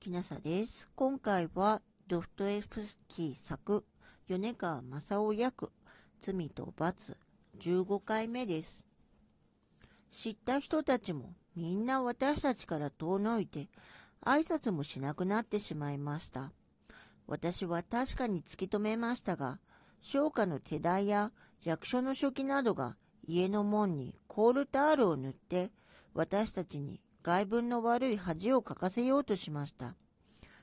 きなさです。今回はドフトエフスキー作米川正夫役罪と罰15回目です。知った人たちもみんな私たちから遠のいて挨拶もしなくなってしまいました。私は確かに突き止めましたが、商家の手代や役所の書記などが家の門にコールタールを塗って私たちに外文の悪い恥をかかせようとしました。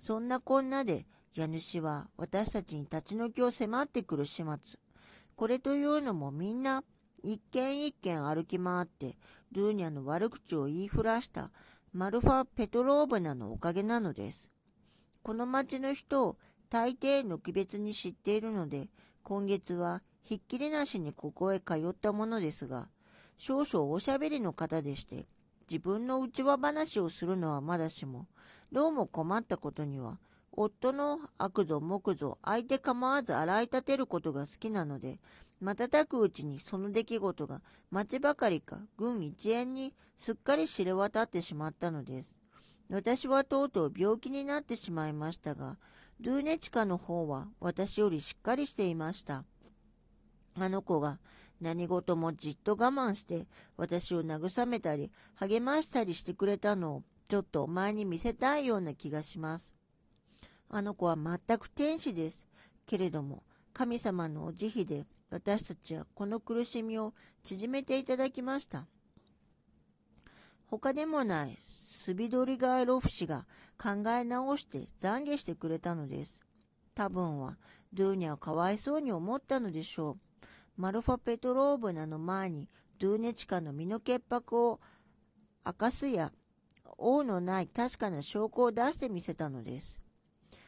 そんなこんなで、家主は私たちに立ち退きを迫ってくる始末。これというのもみんな一軒一軒歩き回ってルーニャの悪口を言いふらしたマルファ・ペトローブナのおかげなのです。この町の人を大抵のき別に知っているので、今月はひっきりなしにここへ通ったものですが、少々おしゃべりの方でして、自分の内輪話をするのはまだしも、どうも困ったことには、夫の悪ぞ木ぞ相手構わず洗い立てることが好きなので、瞬くうちにその出来事が町ばかりか軍一円にすっかり知れ渡ってしまったのです。私はとうとう病気になってしまいましたが、ドゥーネチカの方は私よりしっかりしていました。あの子が何事もじっと我慢して私を慰めたり励ましたりしてくれたのをちょっとお前に見せたいような気がします。あの子は全く天使です。けれども神様のお慈悲で私たちはこの苦しみを縮めていただきました。他でもないスビドリガーロフ氏が考え直して懺悔してくれたのです。多分はドゥーニャはかわいそうに思ったのでしょう。マルファ・ペトローブナの前にドゥーネチカの身の潔白を明かすや王のない確かな証拠を出してみせたのです。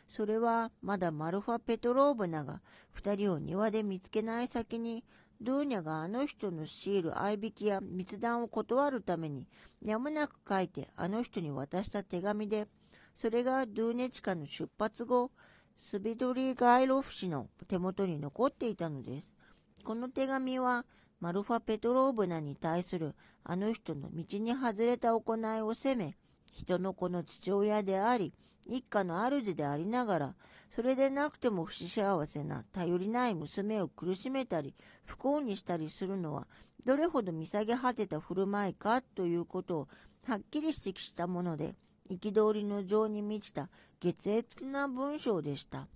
それはまだマルファ・ペトローブナが2人を庭で見つけない先にドゥーニャがあの人の強いる合いびきや密談を断るためにやむなく書いてあの人に渡した手紙でそれがドゥーネチカの出発後スビドリー・ガイロフ氏の手元に残っていたのです。この手紙はマルファ・ペトローブナに対するあの人の道に外れた行いを責め、人の子の父親であり、一家の主でありながら、それでなくても不幸せな頼りない娘を苦しめたり、不幸にしたりするのは、どれほど見下げ果てた振る舞いかということをはっきり指摘したもので、憤りの情に満ちた月越な文章でした。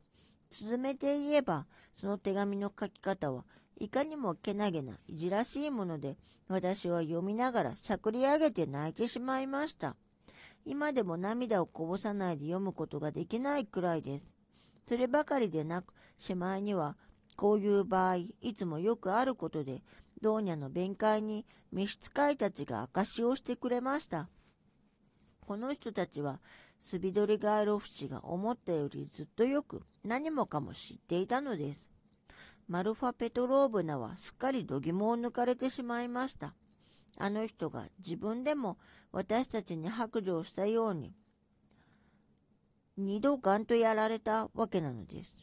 続めて言えば、その手紙の書き方はいかにもけなげないじらしいもので、私は読みながらしゃくり上げて泣いてしまいました。今でも涙をこぼさないで読むことができないくらいです。そればかりでなく、しまいには、こういう場合、いつもよくあることで、ドーニャの弁解に召使いたちが証しをしてくれました。この人たちは、スビドリガーロフ氏が思ったよりずっとよく何もかも知っていたのです。マルファ・ペトローブナはすっかり度肝を抜かれてしまいました。あの人が自分でも私たちに白状したように、二度ガンとやられたわけなのです。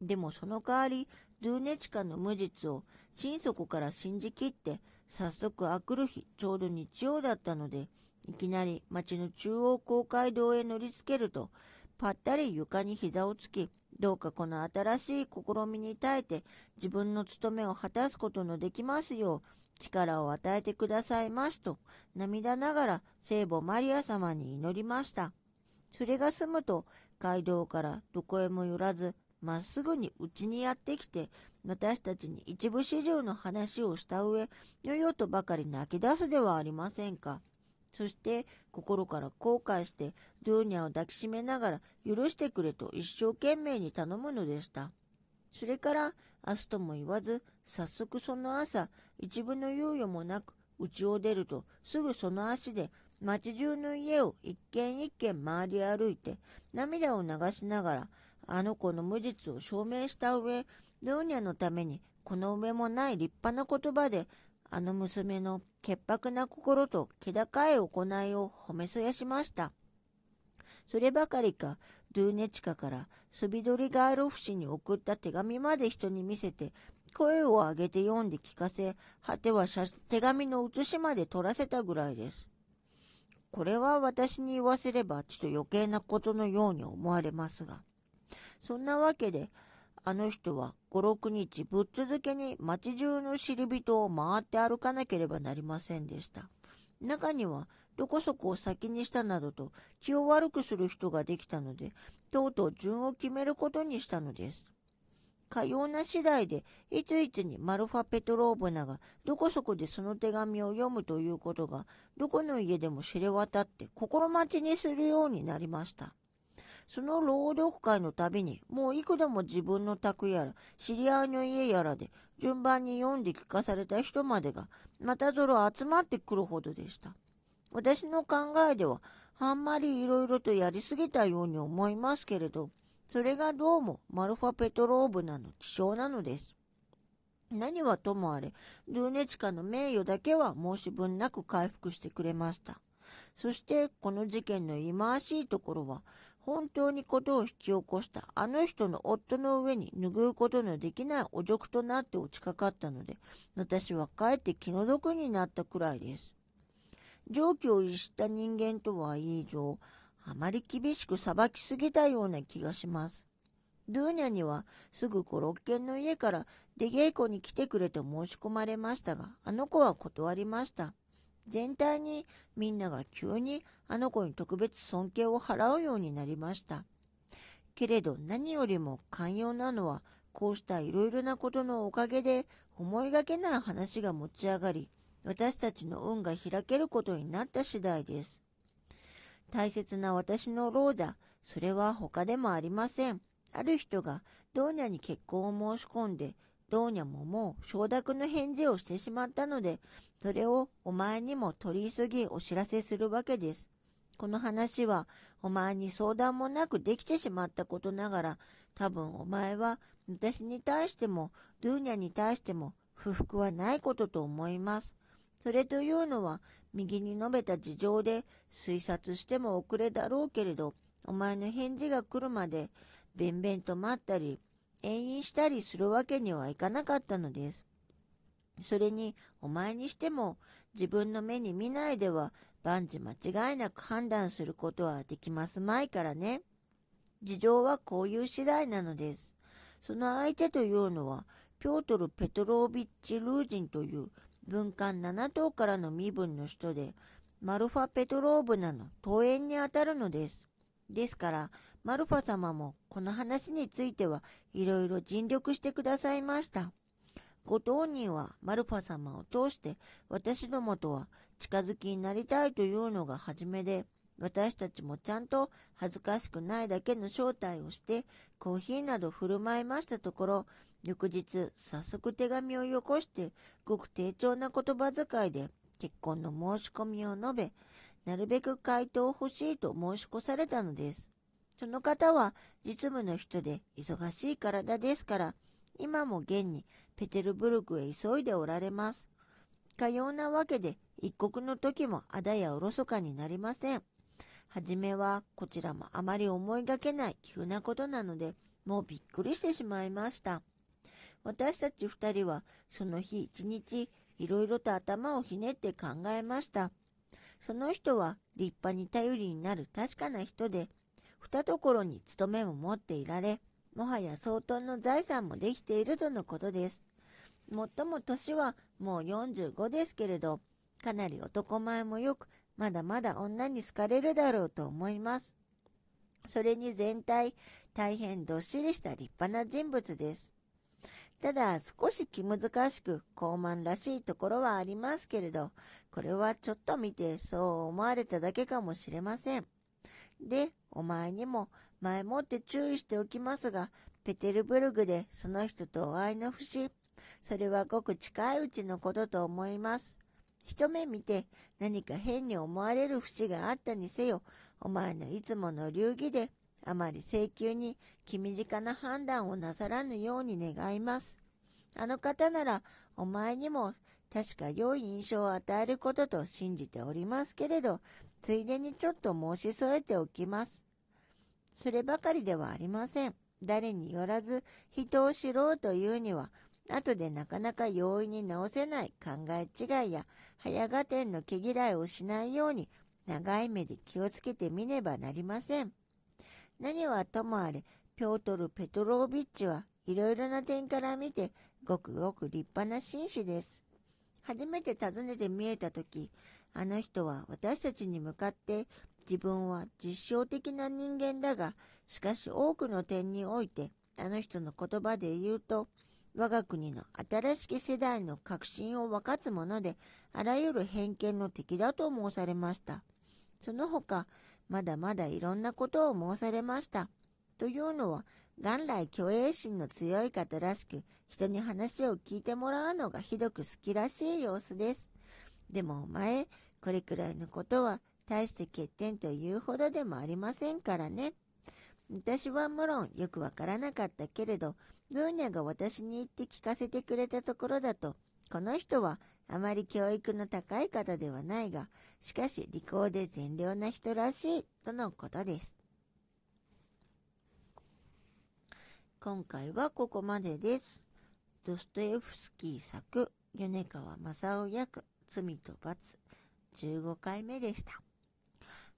でもその代わり、ドゥーネチカの無実を心底から信じきって、早速あくる日、ちょうど日曜だったので、いきなり町の中央公会堂へ乗りつけると、ぱったり床に膝をつき、どうかこの新しい試みに耐えて自分の務めを果たすことのできますよう力を与えてくださいますと涙ながら聖母マリア様に祈りました。それが済むと街道からどこへも寄らずまっすぐにうちにやってきて私たちに一部始終の話をした上よよとばかり泣き出すではありませんか。そして心から後悔してドゥーニャを抱きしめながら許してくれと一生懸命に頼むのでした。それから明日とも言わず早速その朝一分の猶予もなく家を出るとすぐその足で町中の家を一軒一軒回り歩いて涙を流しながらあの子の無実を証明した上ドゥーニャのためにこの上もない立派な言葉であの娘の潔白な心と気高い行いを褒めそやしました。そればかりか、ドゥーネチカからスビドリガーロフ氏に送った手紙まで人に見せて、声を上げて読んで聞かせ、果ては手紙の写しまで取らせたぐらいです。これは私に言わせればちょっと余計なことのように思われますが。そんなわけで、あの人は5、6日ぶっ続けに町中の知り人を回って歩かなければなりませんでした。中には、どこそこを先にしたなどと気を悪くする人ができたので、とうとう順を決めることにしたのです。かような次第で、いついつにマルファ・ペトローブナがどこそこでその手紙を読むということが、どこの家でも知れ渡って心待ちにするようになりました。その朗読会のたびに、もう幾度も自分の宅やら、知り合いの家やらで、順番に読んで聞かされた人までが、またぞろ集まってくるほどでした。私の考えでは、あんまり色々とやりすぎたように思いますけれど、それがどうもマルファ・ペトローブナの気象なのです。何はともあれ、ルーネチカの名誉だけは申し分なく回復してくれました。そしてこの事件の忌まわしいところは、本当にことを引き起こしたあの人の夫の上に拭うことのできない汚辱となって落ちかかったので、私はかえって気の毒になったくらいです。常軌を逸した人間とはいい以上、あまり厳しく裁きすぎたような気がします。ドゥーニャにはすぐ五六軒の家から出稽古に来てくれと申し込まれましたが、あの子は断りました。全体にみんなが急にあの子に特別尊敬を払うようになりました。けれど何よりも寛容なのはこうしたいろいろなことのおかげで思いがけない話が持ち上がり私たちの運が開けることになった次第です。大切な私の老者、それは他でもありません。ある人がドーニャに結婚を申し込んでどうにゃももう承諾の返事をしてしまったので、それをお前にも取り急ぎお知らせするわけです。この話はお前に相談もなくできてしまったことながら、多分お前は私に対しても、ドゥーニャに対しても不服はないことと思います。それというのは、右に述べた事情で推察しても遅れだろうけれど、お前の返事が来るまで、べんべんと待ったり、遠因したりするわけにはいかなかったのです。それに、お前にしても、自分の目に見ないでは、万事間違いなく判断することはできますまいからね。事情はこういう次第なのです。その相手というのは、ピョートル・ペトロービッチ・ルージンという文官7頭からの身分の人で、マルファ・ペトローブナの登園にあたるのです。ですから、マルファ様もこの話についてはいろいろ尽力してくださいました。ご当人はマルファ様を通して私どもとは近づきになりたいというのが初めで、私たちもちゃんと恥ずかしくないだけの招待をしてコーヒーなど振る舞いましたところ、翌日早速手紙をよこしてごく丁重な言葉遣いで結婚の申し込みを述べ、なるべく回答を欲しいと申し越されたのです。その方は実務の人で忙しい体ですから、今も現にペテルブルクへ急いでおられます。かようなわけで一刻の時もあだやおろそかになりません。はじめはこちらもあまり思いがけない急なことなので、もうびっくりしてしまいました。私たち二人はその日一日いろいろと頭をひねって考えました。その人は立派に頼りになる確かな人で、二ところに勤めも持っていられ、もはや相当の財産もできているとのことです。もっとも年はもう45ですけれど、かなり男前もよく、まだまだ女に好かれるだろうと思います。それに全体、大変どっしりした立派な人物です。ただ少し気難しく高慢らしいところはありますけれど、これはちょっと見てそう思われただけかもしれません。で、お前にも前もって注意しておきますが、ペテルブルグでその人とお会いの節、それはごく近いうちのことと思います。一目見て何か変に思われる節があったにせよ、お前のいつもの流儀であまり請求に気短な判断をなさらぬように願います。あの方ならお前にも確か良い印象を与えることと信じておりますけれど、ついでにちょっと申し添えておきます。そればかりではありません。誰によらず人を知ろうというには、後でなかなか容易に直せない考え違いや早合点の毛嫌いをしないように、長い目で気をつけてみねばなりません。何はともあれ、ピョートル・ペトロービッチはいろいろな点から見て、ごくごく立派な紳士です。初めて訪ねて見えたとき、あの人は私たちに向かって自分は実証的な人間だが、しかし多くの点において、あの人の言葉で言うと、我が国の新しき世代の革新を分かつもので、あらゆる偏見の敵だと申されました。その他、まだまだいろんなことを申されました。というのは、元来虚栄心の強い方らしく、人に話を聞いてもらうのがひどく好きらしい様子です。でもお前、これくらいのことは大して欠点というほどでもありませんからね。私はもろんよくわからなかったけれど、ブーニャが私に言って聞かせてくれたところだと、この人はあまり教育の高い方ではないが、しかし利口で善良な人らしいとのことです。今回はここまでです。ドストエフスキー作、米川正夫役、罪と罰、15回目でした。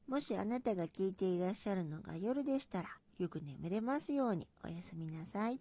もしあなたが聞いていらっしゃるのが夜でしたら、よく眠れますようにおやすみなさい。